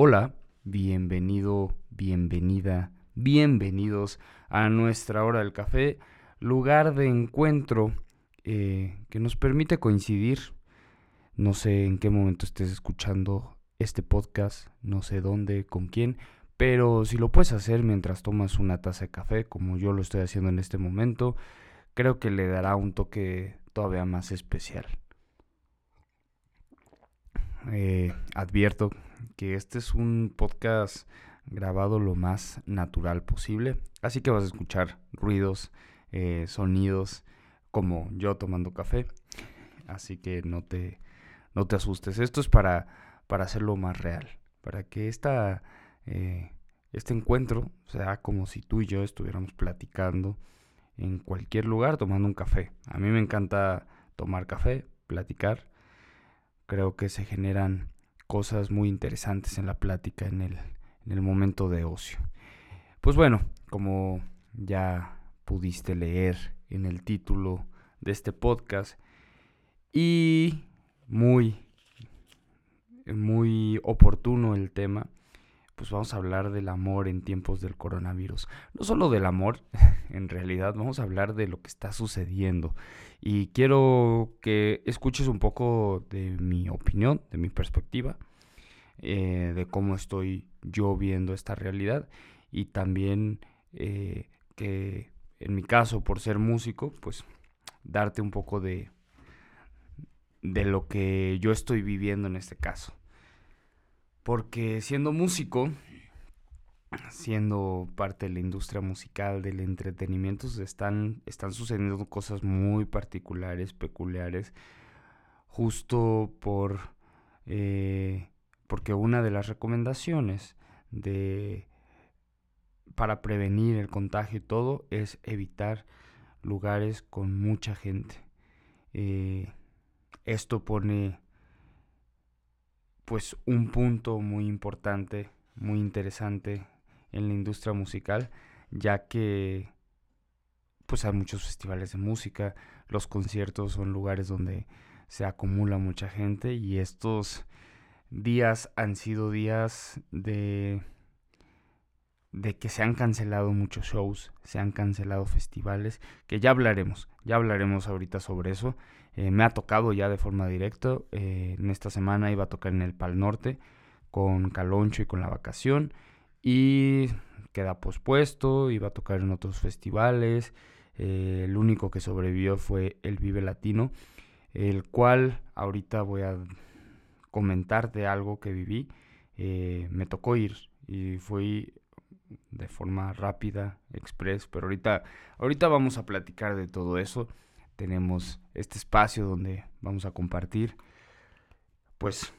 Hola, bienvenido, bienvenida, bienvenidos a nuestra hora del café, lugar de encuentro eh, que nos permite coincidir. No sé en qué momento estés escuchando este podcast, no sé dónde, con quién, pero si lo puedes hacer mientras tomas una taza de café, como yo lo estoy haciendo en este momento, creo que le dará un toque todavía más especial. Eh, advierto que este es un podcast grabado lo más natural posible, así que vas a escuchar ruidos, eh, sonidos, como yo tomando café, así que no te, no te asustes. Esto es para, para hacerlo más real, para que esta, eh, este encuentro sea como si tú y yo estuviéramos platicando en cualquier lugar tomando un café. A mí me encanta tomar café, platicar. Creo que se generan cosas muy interesantes en la plática, en el, en el momento de ocio. Pues bueno, como ya pudiste leer en el título de este podcast y muy muy oportuno el tema, pues vamos a hablar del amor en tiempos del coronavirus. No solo del amor, en realidad, vamos a hablar de lo que está sucediendo. Y quiero que escuches un poco de mi opinión, de mi perspectiva, eh, de cómo estoy yo viendo esta realidad y también eh, que en mi caso, por ser músico, pues darte un poco de, de lo que yo estoy viviendo en este caso. Porque siendo músico, siendo parte de la industria musical, del entretenimiento, están, sucediendo cosas muy particulares, peculiares, justo por eh, porque una de las recomendaciones de para prevenir el contagio y todo es evitar lugares con mucha gente. Eh, esto pone pues un punto muy importante, muy interesante en la industria musical, ya que pues hay muchos festivales de música, los conciertos son lugares donde se acumula mucha gente y estos días han sido días de de que se han cancelado muchos shows, se han cancelado festivales, que ya hablaremos, ya hablaremos ahorita sobre eso. Eh, me ha tocado ya de forma directa, eh, en esta semana iba a tocar en el Pal Norte con Caloncho y con La Vacación y queda pospuesto, iba a tocar en otros festivales, eh, el único que sobrevivió fue el Vive Latino, el cual ahorita voy a comentarte algo que viví, me tocó ir y fui de forma rápida, express, pero ahorita, ahorita vamos a platicar de todo eso. Tenemos este espacio donde vamos a compartir, pues,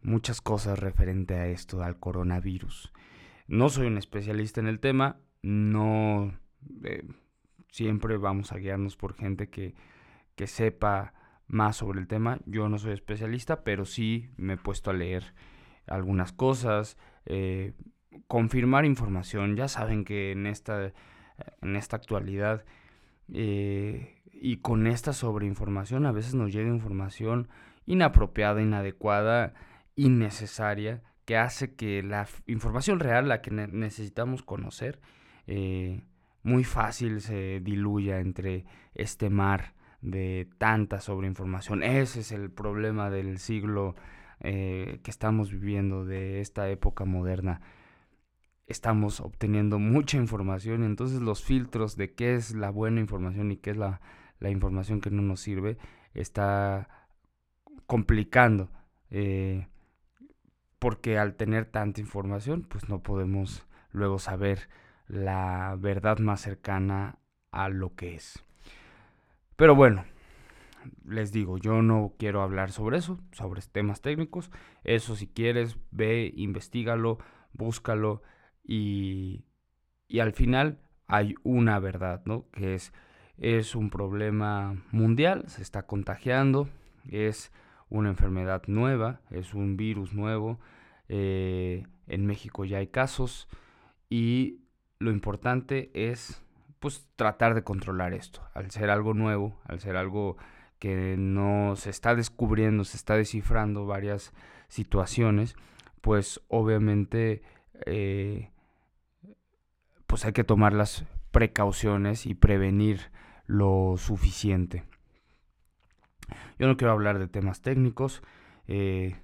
muchas cosas referente a esto, al coronavirus. No soy un especialista en el tema, no eh, siempre vamos a guiarnos por gente que, que sepa más sobre el tema. Yo no soy especialista, pero sí me he puesto a leer algunas cosas. Eh, confirmar información. Ya saben que en esta, en esta actualidad eh, y con esta sobreinformación a veces nos llega información inapropiada, inadecuada, innecesaria, que hace que la información real, la que necesitamos conocer, eh, muy fácil se diluya entre este mar de tanta sobreinformación. Ese es el problema del siglo eh, que estamos viviendo, de esta época moderna estamos obteniendo mucha información, entonces los filtros de qué es la buena información y qué es la, información que no nos sirve está complicando. Eh, porque al tener tanta información, pues no podemos luego saber la verdad más cercana a lo que es. Pero bueno, les digo, yo no quiero hablar sobre eso, sobre temas técnicos. Eso si quieres, ve, investigalo, búscalo y, al final hay una verdad, ¿no? Que es, es un problema mundial, se está contagiando, es una enfermedad nueva, es un virus nuevo, eh, en México ya hay casos y lo importante es pues tratar de controlar esto, al ser algo nuevo, al ser algo que no se está descubriendo, se está descifrando varias situaciones, pues obviamente eh, pues hay que tomar las precauciones y prevenir lo suficiente. Yo no quiero hablar de temas técnicos. Eh,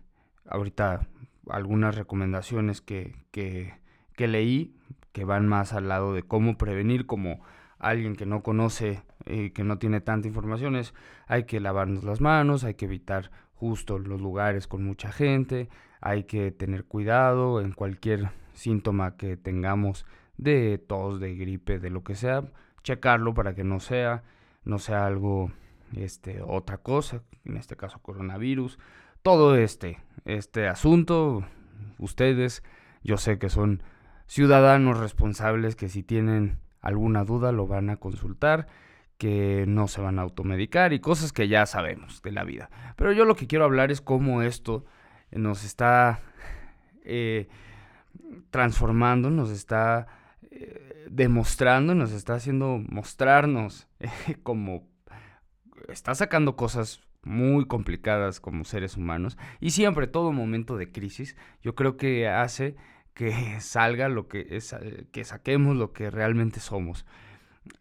ahorita algunas recomendaciones que, que, leí que van más al lado de cómo prevenir como alguien que no conoce eh, que no tiene tanta información es hay que lavarnos las manos, hay que evitar justo los lugares con mucha gente, hay que tener cuidado en cualquier síntoma que tengamos de tos, de gripe, de lo que sea, checarlo para que no sea, no sea algo, este, otra cosa, en este caso coronavirus, todo este, este asunto, ustedes, yo sé que son ciudadanos responsables que si tienen alguna duda lo van a consultar, que no se van a automedicar y cosas que ya sabemos de la vida. Pero yo lo que quiero hablar es cómo esto nos está eh, transformando, nos está eh, demostrando, nos está haciendo mostrarnos como está sacando cosas muy complicadas como seres humanos. Y siempre todo momento de crisis yo creo que hace que salga lo que es que saquemos lo que realmente somos.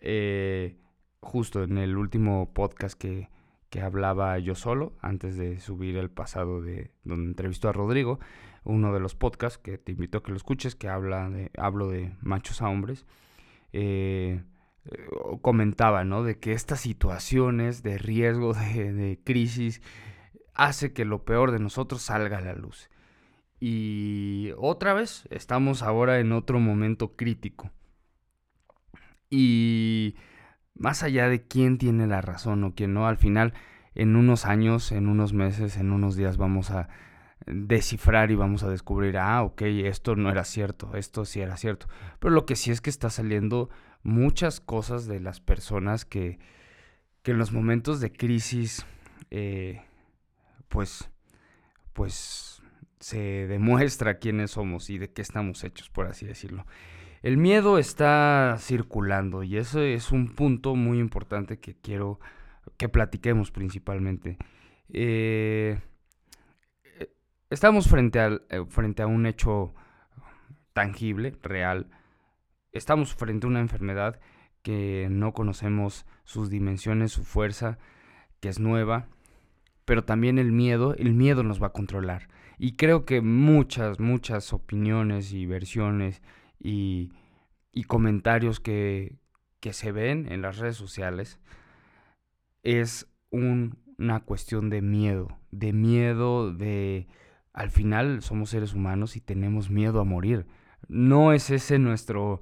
Eh, justo en el último podcast que, que hablaba yo solo antes de subir el pasado de donde entrevistó a Rodrigo uno de los podcasts que te invito a que lo escuches, que habla de, hablo de machos a hombres, eh, comentaba, ¿no? De que estas situaciones de riesgo, de, de, crisis, hace que lo peor de nosotros salga a la luz. Y otra vez, estamos ahora en otro momento crítico. Y más allá de quién tiene la razón o quién no, al final, en unos años, en unos meses, en unos días vamos a descifrar y vamos a descubrir, ah, ok, esto no era cierto, esto sí era cierto. Pero lo que sí es que está saliendo muchas cosas de las personas que, que en los momentos de crisis, eh, pues, pues se demuestra quiénes somos y de qué estamos hechos, por así decirlo. El miedo está circulando y eso es un punto muy importante que quiero que platiquemos principalmente. Eh, Estamos frente, eh, frente a un hecho tangible, real. Estamos frente a una enfermedad que no conocemos sus dimensiones, su fuerza, que es nueva, pero también el miedo, el miedo nos va a controlar. Y creo que muchas, muchas opiniones y versiones y, y comentarios que, que, se ven en las redes sociales es un, una cuestión de miedo, de miedo de al final somos seres humanos y tenemos miedo a morir. No es ese nuestro,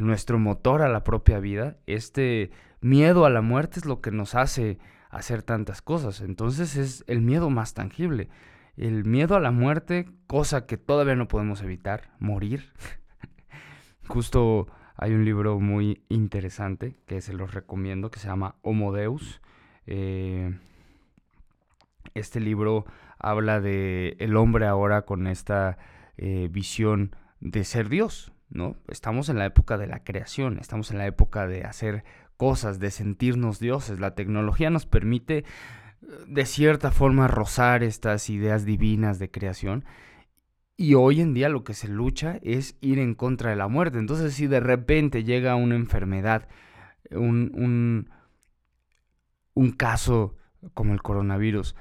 nuestro motor a la propia vida. Este miedo a la muerte es lo que nos hace hacer tantas cosas. Entonces es el miedo más tangible. El miedo a la muerte, cosa que todavía no podemos evitar, morir. Justo hay un libro muy interesante que se los recomiendo que se llama Homo Deus. Eh, este libro habla de el hombre ahora con esta eh, visión de ser Dios, ¿no? Estamos en la época de la creación, estamos en la época de hacer cosas, de sentirnos dioses. La tecnología nos permite eh, de cierta forma rozar estas ideas divinas de creación. Y hoy en día lo que se lucha es ir en contra de la muerte. Entonces si de repente llega una enfermedad, un, un, un caso como el coronavirus,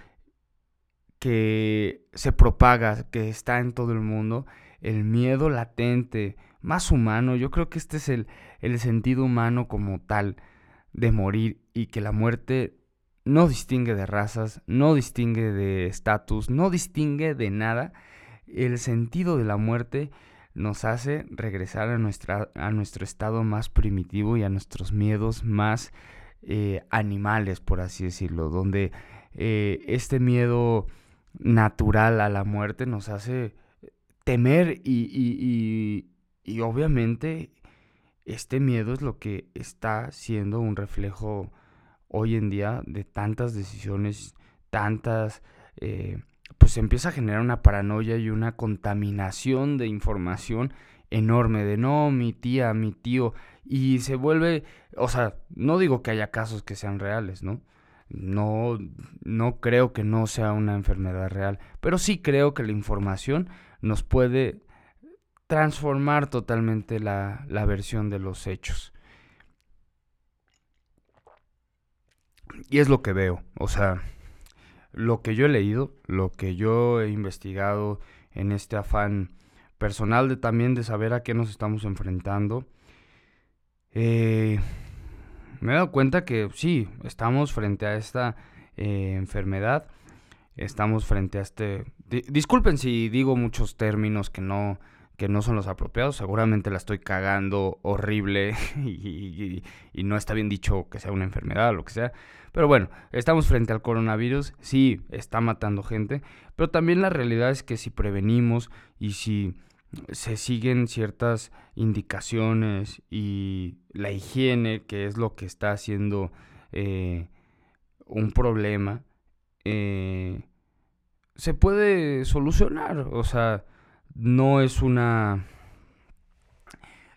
que se propaga, que está en todo el mundo, el miedo latente, más humano, yo creo que este es el, el sentido humano como tal de morir y que la muerte no distingue de razas, no distingue de estatus, no distingue de nada. El sentido de la muerte nos hace regresar a, nuestra, a nuestro estado más primitivo y a nuestros miedos más eh, animales, por así decirlo, donde eh, este miedo natural a la muerte nos hace temer y, y, obviamente este miedo es lo que está siendo un reflejo hoy en día de tantas decisiones, tantas, eh, pues se empieza a generar una paranoia y una contaminación de información enorme de no, mi tía, mi tío, y se vuelve, o sea, no digo que haya casos que sean reales, ¿no? No, no creo que no sea una enfermedad real, pero sí creo que la información nos puede transformar totalmente la, la versión de los hechos. Y es lo que veo, o sea, lo que yo he leído, lo que yo he investigado en este afán personal de también de saber a qué nos estamos enfrentando. Eh, me he dado cuenta que sí, estamos frente a esta eh, enfermedad, estamos frente a este... disculpen si digo muchos términos que no, que no son los apropiados, seguramente la estoy cagando horrible y, no está bien dicho que sea una enfermedad o lo que sea, pero bueno, estamos frente al coronavirus, sí, está matando gente, pero también la realidad es que si prevenimos y si se siguen ciertas indicaciones y la higiene, que es lo que está haciendo eh, un problema, eh, se puede solucionar. O sea, no es una...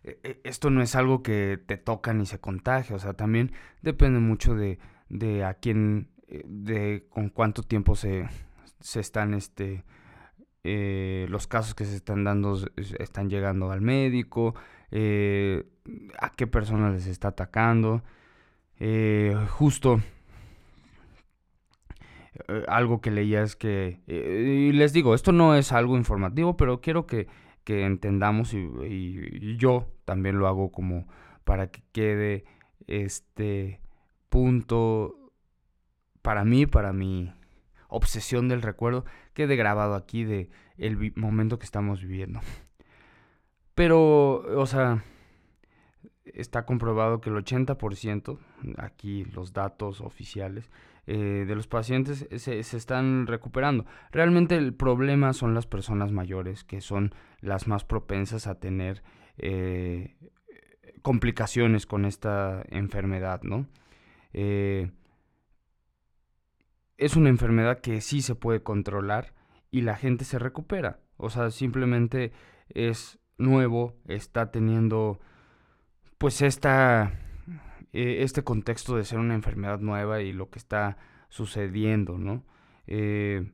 E, e, esto no es algo que te toca ni se contagia, o sea, también depende mucho de, de a quién, eh, de con cuánto tiempo se, se están, este, eh, los casos que se están dando están llegando al médico, eh, a qué persona les está atacando. Eh, justo algo que leía es que, y les digo, esto no es algo informativo, pero quiero que, que entendamos y, yo también lo hago como para que quede este punto para mí, para mi obsesión del recuerdo, quede grabado aquí de el momento que estamos viviendo. Pero, o sea, está comprobado que el 80%, aquí los datos oficiales, eh, de los pacientes se, están recuperando. Realmente el problema son las personas mayores, que son las más propensas a tener eh, complicaciones con esta enfermedad, ¿no? Eh, es una enfermedad que sí se puede controlar y la gente se recupera. O sea, simplemente es nuevo, está teniendo pues esta, eh, este contexto de ser una enfermedad nueva y lo que está sucediendo, ¿no? Eh,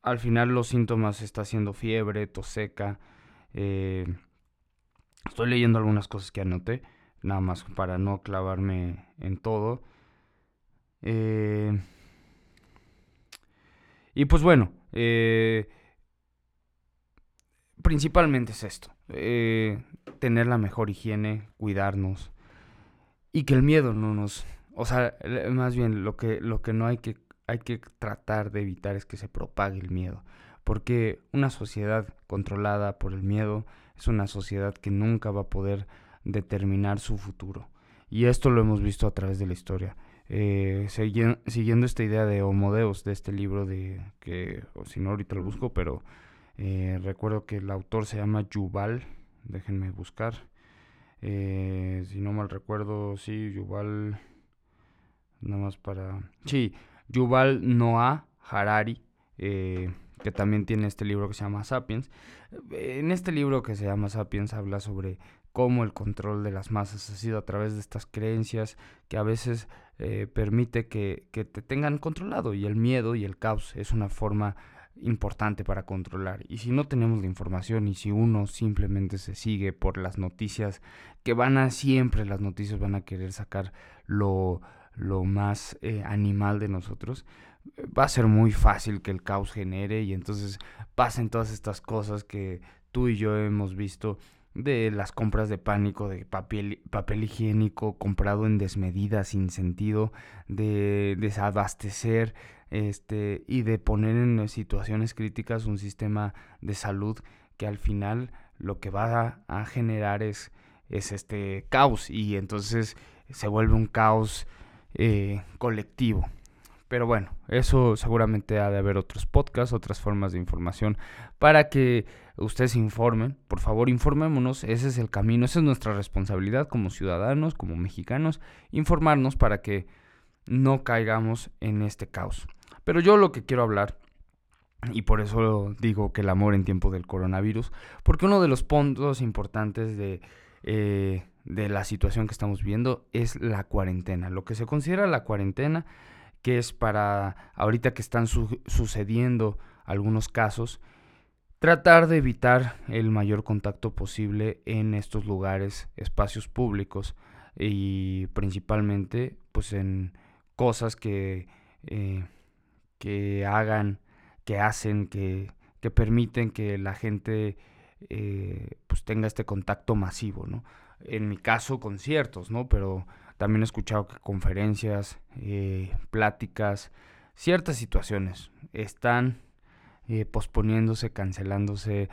al final los síntomas está haciendo fiebre, tos seca. Eh, estoy leyendo algunas cosas que anoté, nada más para no clavarme en todo. Y pues bueno, principalmente es esto, eh, tener la mejor higiene, cuidarnos y que el miedo no nos... O sea, más bien lo que, lo que no hay que, hay que tratar de evitar es que se propague el miedo. Porque una sociedad controlada por el miedo es una sociedad que nunca va a poder determinar su futuro. Y esto lo hemos visto a través de la historia. Eh, siguiendo esta idea de Homodeus, de este libro de que, si no ahorita lo busco, pero eh, recuerdo que el autor se llama Yuval, déjenme buscar, eh, si no mal recuerdo, sí, Yuval, nada más para, sí, Yuval Noah Harari, que también tiene este libro que se llama Sapiens. En este libro que se llama Sapiens habla sobre cómo el control de las masas ha sido a través de estas creencias que a veces eh, permite que, te tengan controlado y el miedo y el caos es una forma importante para controlar. Y si no tenemos la información y si uno simplemente se sigue por las noticias que van a siempre, las noticias van a querer sacar lo, lo más eh, animal de nosotros, va a ser muy fácil que el caos genere y entonces pasen todas estas cosas que tú y yo hemos visto de las compras de pánico, de papel, papel higiénico comprado en desmedida, sin sentido, de desabastecer este, y de poner en situaciones críticas un sistema de salud que al final lo que va a, generar es, es este caos y entonces se vuelve un caos eh, colectivo. Pero bueno, eso seguramente ha de haber otros podcasts, otras formas de información para que ustedes informen. Por favor, informémonos. Ese es el camino, esa es nuestra responsabilidad como ciudadanos, como mexicanos, informarnos para que no caigamos en este caos. Pero yo lo que quiero hablar, y por eso digo que el amor en tiempo del coronavirus, porque uno de los puntos importantes de, eh, de la situación que estamos viendo es la cuarentena. Lo que se considera la cuarentena, que es para ahorita que están sucediendo algunos casos, tratar de evitar el mayor contacto posible en estos lugares, espacios públicos y principalmente pues en cosas que, eh, que hagan, que hacen, que, que permiten que la gente eh, pues tenga este contacto masivo, ¿no? En mi caso, conciertos, ¿no? Pero también he escuchado que conferencias, eh, pláticas, ciertas situaciones están eh, posponiéndose, cancelándose,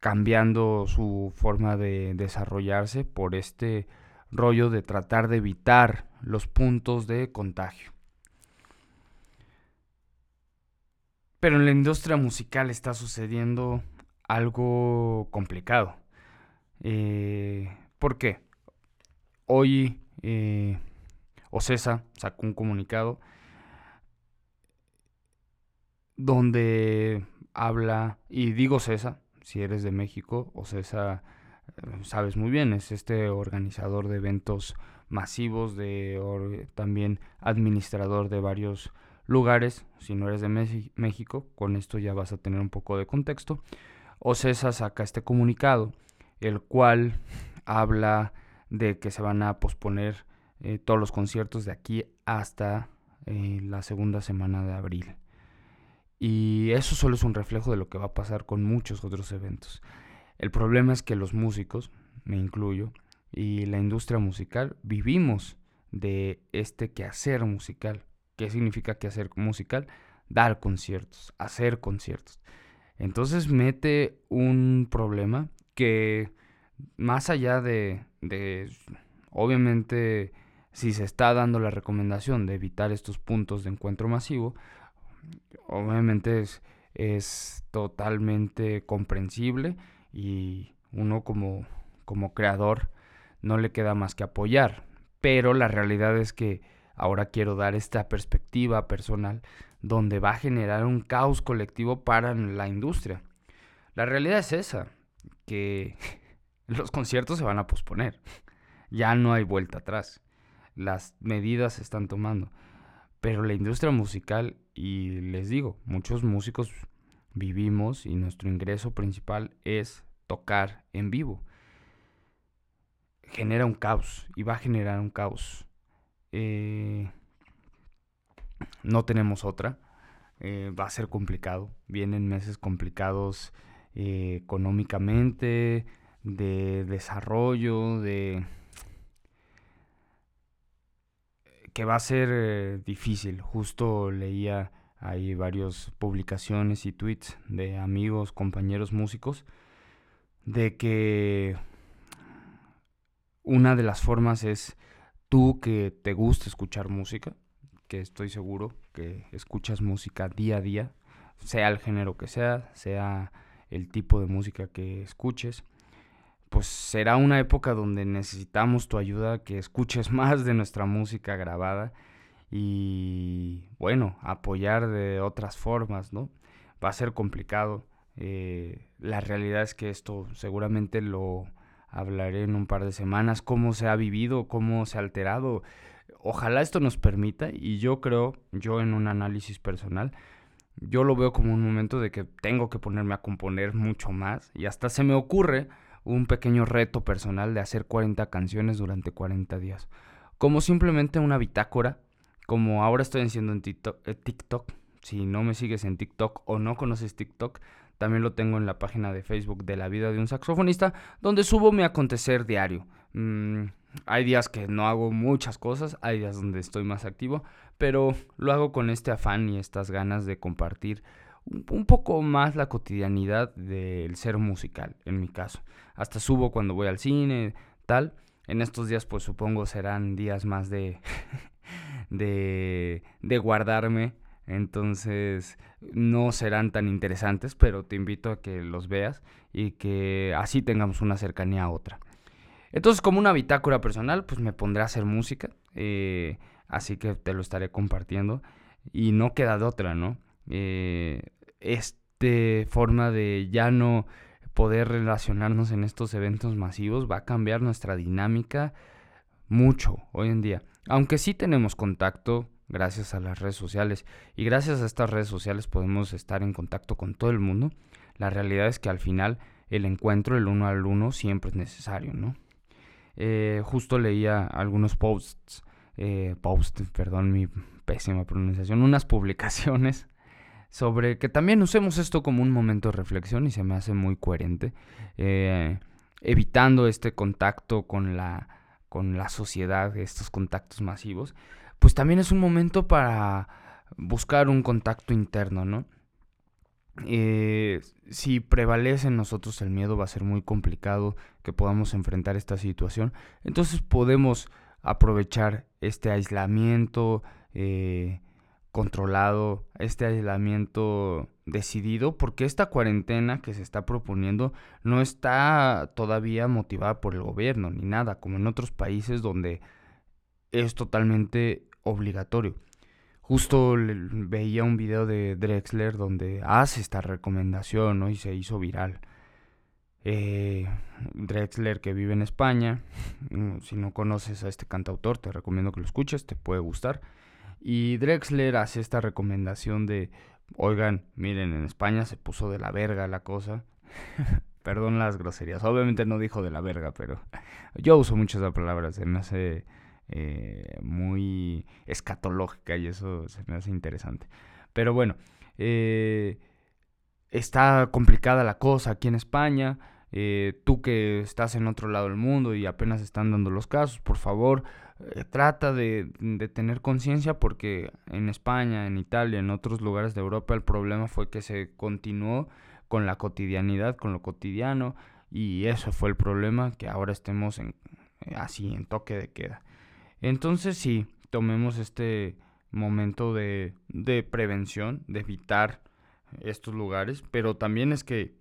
cambiando su forma de desarrollarse por este rollo de tratar de evitar los puntos de contagio. Pero en la industria musical está sucediendo algo complicado. Eh, ¿Por qué? Hoy eh, Ocesa sacó un comunicado donde habla, y digo Cesa, si eres de México, Ocesa, eh, sabes muy bien, es este organizador de eventos masivos, de también administrador de varios lugares, si no eres de México, con esto ya vas a tener un poco de contexto. Ocesa saca este comunicado, el cual habla de que se van a posponer eh, todos los conciertos de aquí hasta eh, la segunda semana de abril. Y eso solo es un reflejo de lo que va a pasar con muchos otros eventos. El problema es que los músicos, me incluyo, y la industria musical vivimos de este quehacer musical. ¿Qué significa quehacer musical? Dar conciertos, hacer conciertos. Entonces mete un problema que más allá de, de, obviamente, si se está dando la recomendación de evitar estos puntos de encuentro masivo, obviamente es, es totalmente comprensible y uno como, como creador no le queda más que apoyar. Pero la realidad es que ahora quiero dar esta perspectiva personal donde va a generar un caos colectivo para la industria. La realidad es esa, que los conciertos se van a posponer. Ya no hay vuelta atrás. Las medidas se están tomando. Pero la industria musical, y les digo, muchos músicos vivimos y nuestro ingreso principal es tocar en vivo. Genera un caos y va a generar un caos. Eh, no tenemos otra. Eh, va a ser complicado. Vienen meses complicados eh, económicamente, de desarrollo, de que va a ser difícil. Justo leía ahí varias publicaciones y tweets de amigos, compañeros músicos, de que una de las formas es tú que te gusta escuchar música, que estoy seguro que escuchas música día a día, sea el género que sea, sea el tipo de música que escuches, pues será una época donde necesitamos tu ayuda, que escuches más de nuestra música grabada y bueno, apoyar de otras formas, ¿no? Va a ser complicado. Eh, la realidad es que esto seguramente lo hablaré en un par de semanas, cómo se ha vivido, cómo se ha alterado. Ojalá esto nos permita y yo creo, yo en un análisis personal, yo lo veo como un momento de que tengo que ponerme a componer mucho más y hasta se me ocurre un pequeño reto personal de hacer 40 canciones durante 40 días. Como simplemente una bitácora, como ahora estoy haciendo en TikTok, eh, TikTok. Si no me sigues en TikTok o no conoces TikTok, también lo tengo en la página de Facebook de la vida de un saxofonista, donde subo mi acontecer diario. Mm, hay días que no hago muchas cosas, hay días donde estoy más activo, pero lo hago con este afán y estas ganas de compartir un poco más la cotidianidad del ser musical, en mi caso. Hasta subo cuando voy al cine, tal. En estos días, pues supongo serán días más de, de, de guardarme. Entonces, no serán tan interesantes, pero te invito a que los veas y que así tengamos una cercanía a otra. Entonces, como una bitácora personal, pues me pondré a hacer música. Eh, así que te lo estaré compartiendo. Y no queda de otra, ¿no? Eh, este forma de ya no poder relacionarnos en estos eventos masivos va a cambiar nuestra dinámica mucho hoy en día. Aunque sí tenemos contacto gracias a las redes sociales. Y gracias a estas redes sociales podemos estar en contacto con todo el mundo, la realidad es que al final el encuentro, el uno al uno, siempre es necesario, ¿no? Eh, justo leía algunos posts, eh, perdón mi pésima pronunciación, unas publicaciones sobre que también usemos esto como un momento de reflexión y se me hace muy coherente, eh, evitando este contacto con la, con la sociedad, estos contactos masivos, pues también es un momento para buscar un contacto interno, ¿no? Eh, si prevalece en nosotros el miedo va a ser muy complicado que podamos enfrentar esta situación. Entonces podemos aprovechar este aislamiento, eh, controlado, este aislamiento decidido, porque esta cuarentena que se está proponiendo no está todavía motivada por el gobierno ni nada, como en otros países donde es totalmente obligatorio. Justo veía un video de Drexler donde hace esta recomendación y se hizo viral. Eh, Drexler que vive en España, mm, si no conoces a este cantautor te recomiendo que lo escuches, te puede gustar. Y Drexler hace esta recomendación de, oigan, miren, en España se puso de la verga la cosa. Perdón las groserías. Obviamente no dijo de la verga, pero yo uso mucho esa palabra. Se me hace eh, muy escatológica y eso se me hace interesante. Pero bueno, eh, está complicada la cosa aquí en España. Eh, tú que estás en otro lado del mundo y apenas están dando los casos, por favor, eh, trata de, tener conciencia porque en España, en Italia, en otros lugares de Europa el problema fue que se continuó con la cotidianidad, con lo cotidiano y eso fue el problema, que ahora estemos en, así en toque de queda. Entonces sí, tomemos este momento de, de prevención, de evitar estos lugares, pero también es que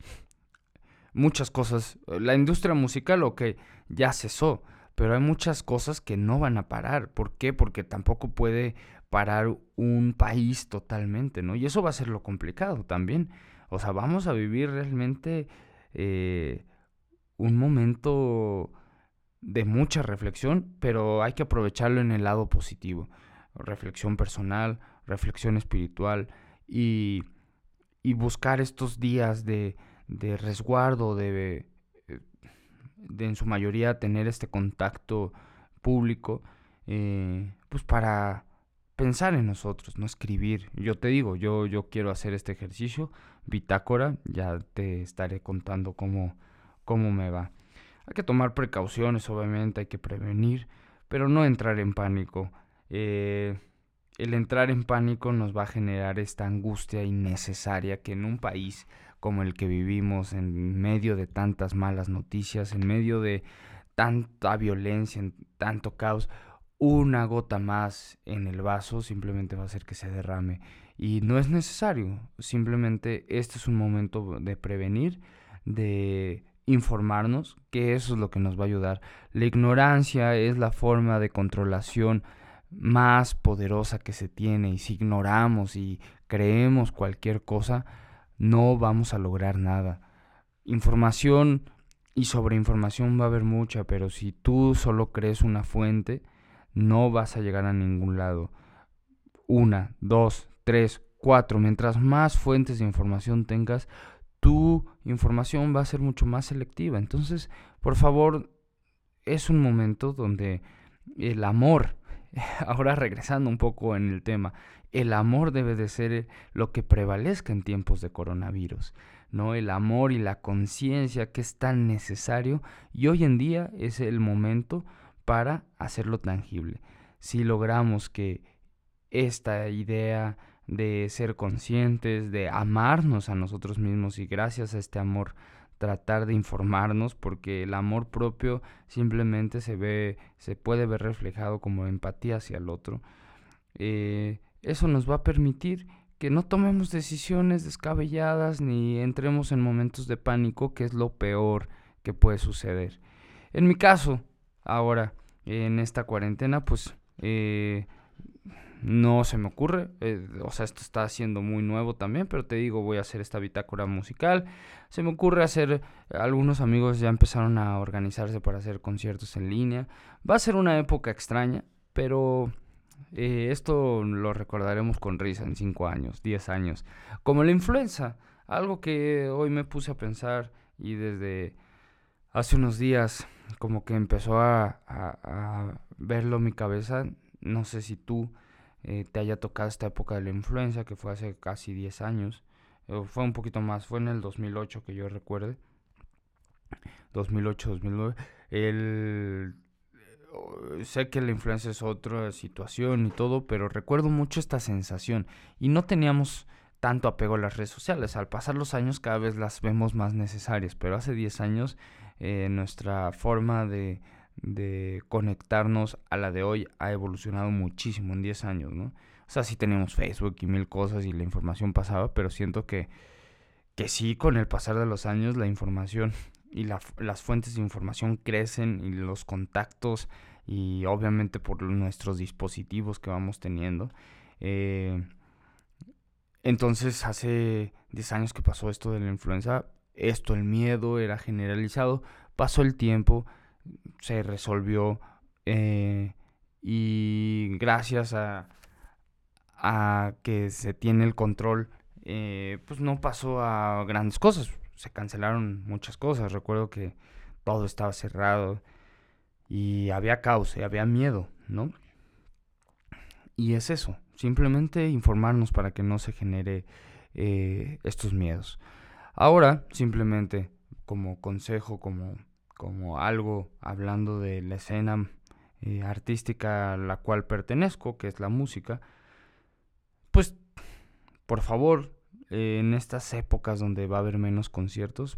muchas cosas, la industria musical, ok, ya cesó, pero hay muchas cosas que no van a parar. ¿Por qué? Porque tampoco puede parar un país totalmente, ¿no? Y eso va a ser lo complicado también. O sea, vamos a vivir realmente eh, un momento de mucha reflexión, pero hay que aprovecharlo en el lado positivo. Reflexión personal, reflexión espiritual y, y buscar estos días de, de resguardo, de de en su mayoría tener este contacto público, eh, pues para pensar en nosotros, no escribir. Yo te digo, yo, yo quiero hacer este ejercicio, bitácora, ya te estaré contando cómo, cómo me va. Hay que tomar precauciones, obviamente, hay que prevenir, pero no entrar en pánico. Eh, el entrar en pánico nos va a generar esta angustia innecesaria que en un país como el que vivimos, en medio de tantas malas noticias, en medio de tanta violencia, en tanto caos, una gota más en el vaso simplemente va a hacer que se derrame. Y no es necesario, simplemente este es un momento de prevenir, de informarnos, que eso es lo que nos va a ayudar. La ignorancia es la forma de controlación más poderosa que se tiene y si ignoramos y creemos cualquier cosa, no vamos a lograr nada. Información y sobre información va a haber mucha, pero si tú solo crees una fuente, no vas a llegar a ningún lado. Una, dos, tres, cuatro. Mientras más fuentes de información tengas, tu información va a ser mucho más selectiva. Entonces, por favor, es un momento donde el amor, ahora regresando un poco en el tema, el amor debe de ser lo que prevalezca en tiempos de coronavirus, ¿no? El amor y la conciencia que es tan necesario y hoy en día es el momento para hacerlo tangible. Si logramos que esta idea de ser conscientes, de amarnos a nosotros mismos y gracias a este amor tratar de informarnos porque el amor propio simplemente se ve se puede ver reflejado como empatía hacia el otro eh, eso nos va a permitir que no tomemos decisiones descabelladas ni entremos en momentos de pánico, que es lo peor que puede suceder. En mi caso, ahora, en esta cuarentena, pues eh, no se me ocurre. Eh, o sea, esto está siendo muy nuevo también, pero te digo, voy a hacer esta bitácora musical. Se me ocurre hacer, algunos amigos ya empezaron a organizarse para hacer conciertos en línea. Va a ser una época extraña, pero eh, esto lo recordaremos con risa en 5 años, 10 años. Como la influenza, algo que hoy me puse a pensar y desde hace unos días como que empezó a, a verlo mi cabeza. No sé si tú eh, te haya tocado esta época de la influenza, que fue hace casi 10 años. fue un poquito más, fue en el 2008 que yo recuerde. 2008, 2009. El, eh, sé que la influenza es otra situación y todo, pero recuerdo mucho esta sensación. Y no teníamos tanto apego a las redes sociales. Al pasar los años cada vez las vemos más necesarias, pero hace 10 años eh, nuestra forma de, de conectarnos a la de hoy ha evolucionado muchísimo en 10 años, ¿no? O sea, sí tenemos Facebook y mil cosas y la información pasaba, pero siento que, que sí, con el pasar de los años, la información y las fuentes de información crecen y los contactos y obviamente por nuestros dispositivos que vamos teniendo. Eh, entonces, hace 10 años que pasó esto de la influenza, esto, el miedo era generalizado, pasó el tiempo, se resolvió eh, y gracias a, que se tiene el control, eh, pues no pasó a grandes cosas. Se cancelaron muchas cosas. Recuerdo que todo estaba cerrado y había caos, y había miedo, ¿no? Y es eso, simplemente informarnos para que no se genere eh, estos miedos. Ahora, simplemente como consejo, como como algo hablando de la escena eh, artística a la cual pertenezco, que es la música, pues por favor, eh, en estas épocas donde va a haber menos conciertos,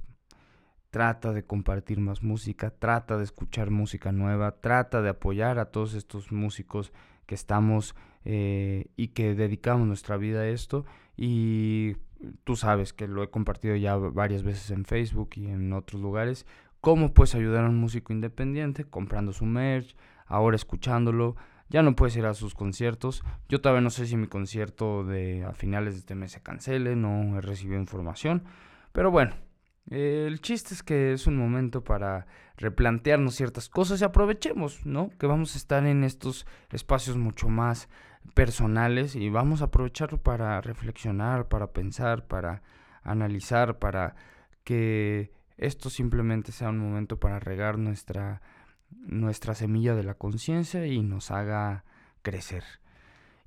trata de compartir más música, trata de escuchar música nueva, trata de apoyar a todos estos músicos que estamos eh, y que dedicamos nuestra vida a esto. Y tú sabes que lo he compartido ya varias veces en Facebook y en otros lugares ¿Cómo puedes ayudar a un músico independiente? Comprando su merch, ahora escuchándolo. Ya no puedes ir a sus conciertos. Yo todavía no sé si mi concierto de a finales de este mes se cancele, no he recibido información. Pero bueno, el chiste es que es un momento para replantearnos ciertas cosas y aprovechemos, ¿no? Que vamos a estar en estos espacios mucho más personales y vamos a aprovecharlo para reflexionar, para pensar, para analizar, para que esto simplemente sea un momento para regar nuestra, nuestra semilla de la conciencia y nos haga crecer.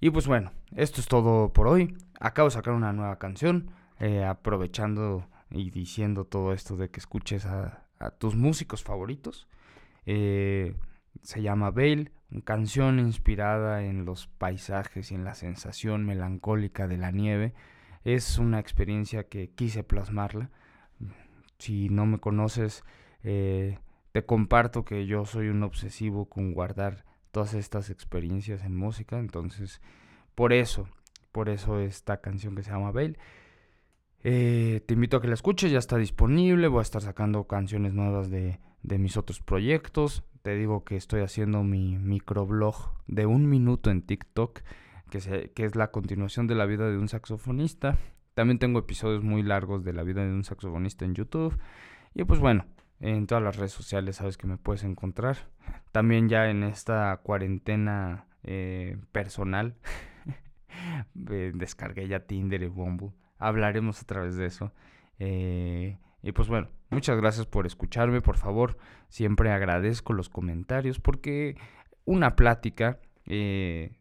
Y pues bueno, esto es todo por hoy. Acabo de sacar una nueva canción, eh, aprovechando y diciendo todo esto de que escuches a, tus músicos favoritos. Eh, se llama Veil, una canción inspirada en los paisajes y en la sensación melancólica de la nieve. Es una experiencia que quise plasmarla si no me conoces, eh, te comparto que yo soy un obsesivo con guardar todas estas experiencias en música. Entonces, por eso, por eso esta canción que se llama Bale. Eh, te invito a que la escuches, ya está disponible. Voy a estar sacando canciones nuevas de, de mis otros proyectos. Te digo que estoy haciendo mi microblog de un minuto en TikTok, que, que es la continuación de la vida de un saxofonista. También tengo episodios muy largos de la vida de un saxofonista en YouTube. Y pues bueno, en todas las redes sociales sabes que me puedes encontrar. También ya en esta cuarentena eh, personal descargué ya Tinder y Bumble. Hablaremos a través de eso. Eh, y pues bueno, muchas gracias por escucharme. Por favor, siempre agradezco los comentarios porque una plática eh,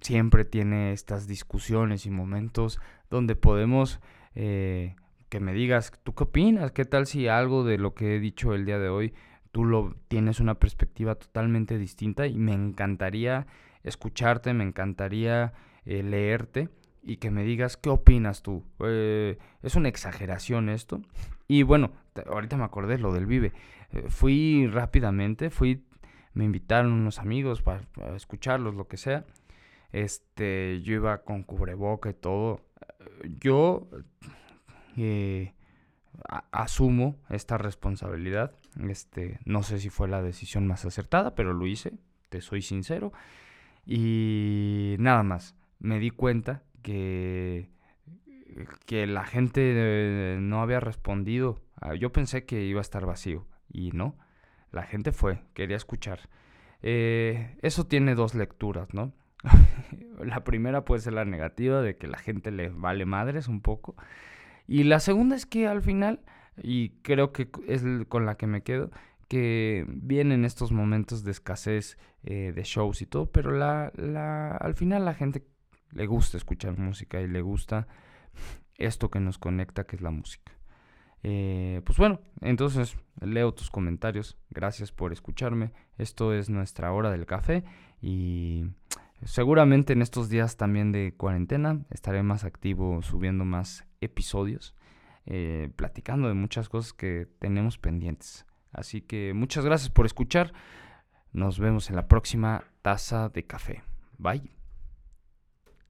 siempre tiene estas discusiones y momentos donde podemos eh, que me digas, ¿tú qué opinas? ¿Qué tal si algo de lo que he dicho el día de hoy tú lo tienes una perspectiva totalmente distinta y me encantaría escucharte, me encantaría eh, leerte y que me digas qué opinas tú. Eh, es una exageración esto. Y bueno, ahorita me acordé lo del Vive. fui rápidamente, fui, me invitaron unos amigos para, para escucharlos, lo que sea. Este, yo iba con cubreboca y todo. Yo eh, asumo esta responsabilidad. Este, no sé si fue la decisión más acertada, pero lo hice, te soy sincero. Y nada más, me di cuenta que, que la gente no había respondido. Ah, yo pensé que iba a estar vacío y no, la gente fue, quería escuchar. Eh, eso tiene dos lecturas, ¿no? la primera puede ser la negativa de que la gente le vale madres un poco. Y la segunda es que al final, y creo que es con la que me quedo, que vienen estos momentos de escasez eh, de shows y todo, pero la, al final la gente le gusta escuchar música y le gusta esto que nos conecta, que es la música. Eh, pues bueno, entonces leo tus comentarios. Gracias por escucharme. Esto es nuestra hora del café y seguramente en estos días también de cuarentena estaré más activo subiendo más episodios, eh, platicando de muchas cosas que tenemos pendientes. Así que muchas gracias por escuchar. Nos vemos en la próxima taza de café. Bye.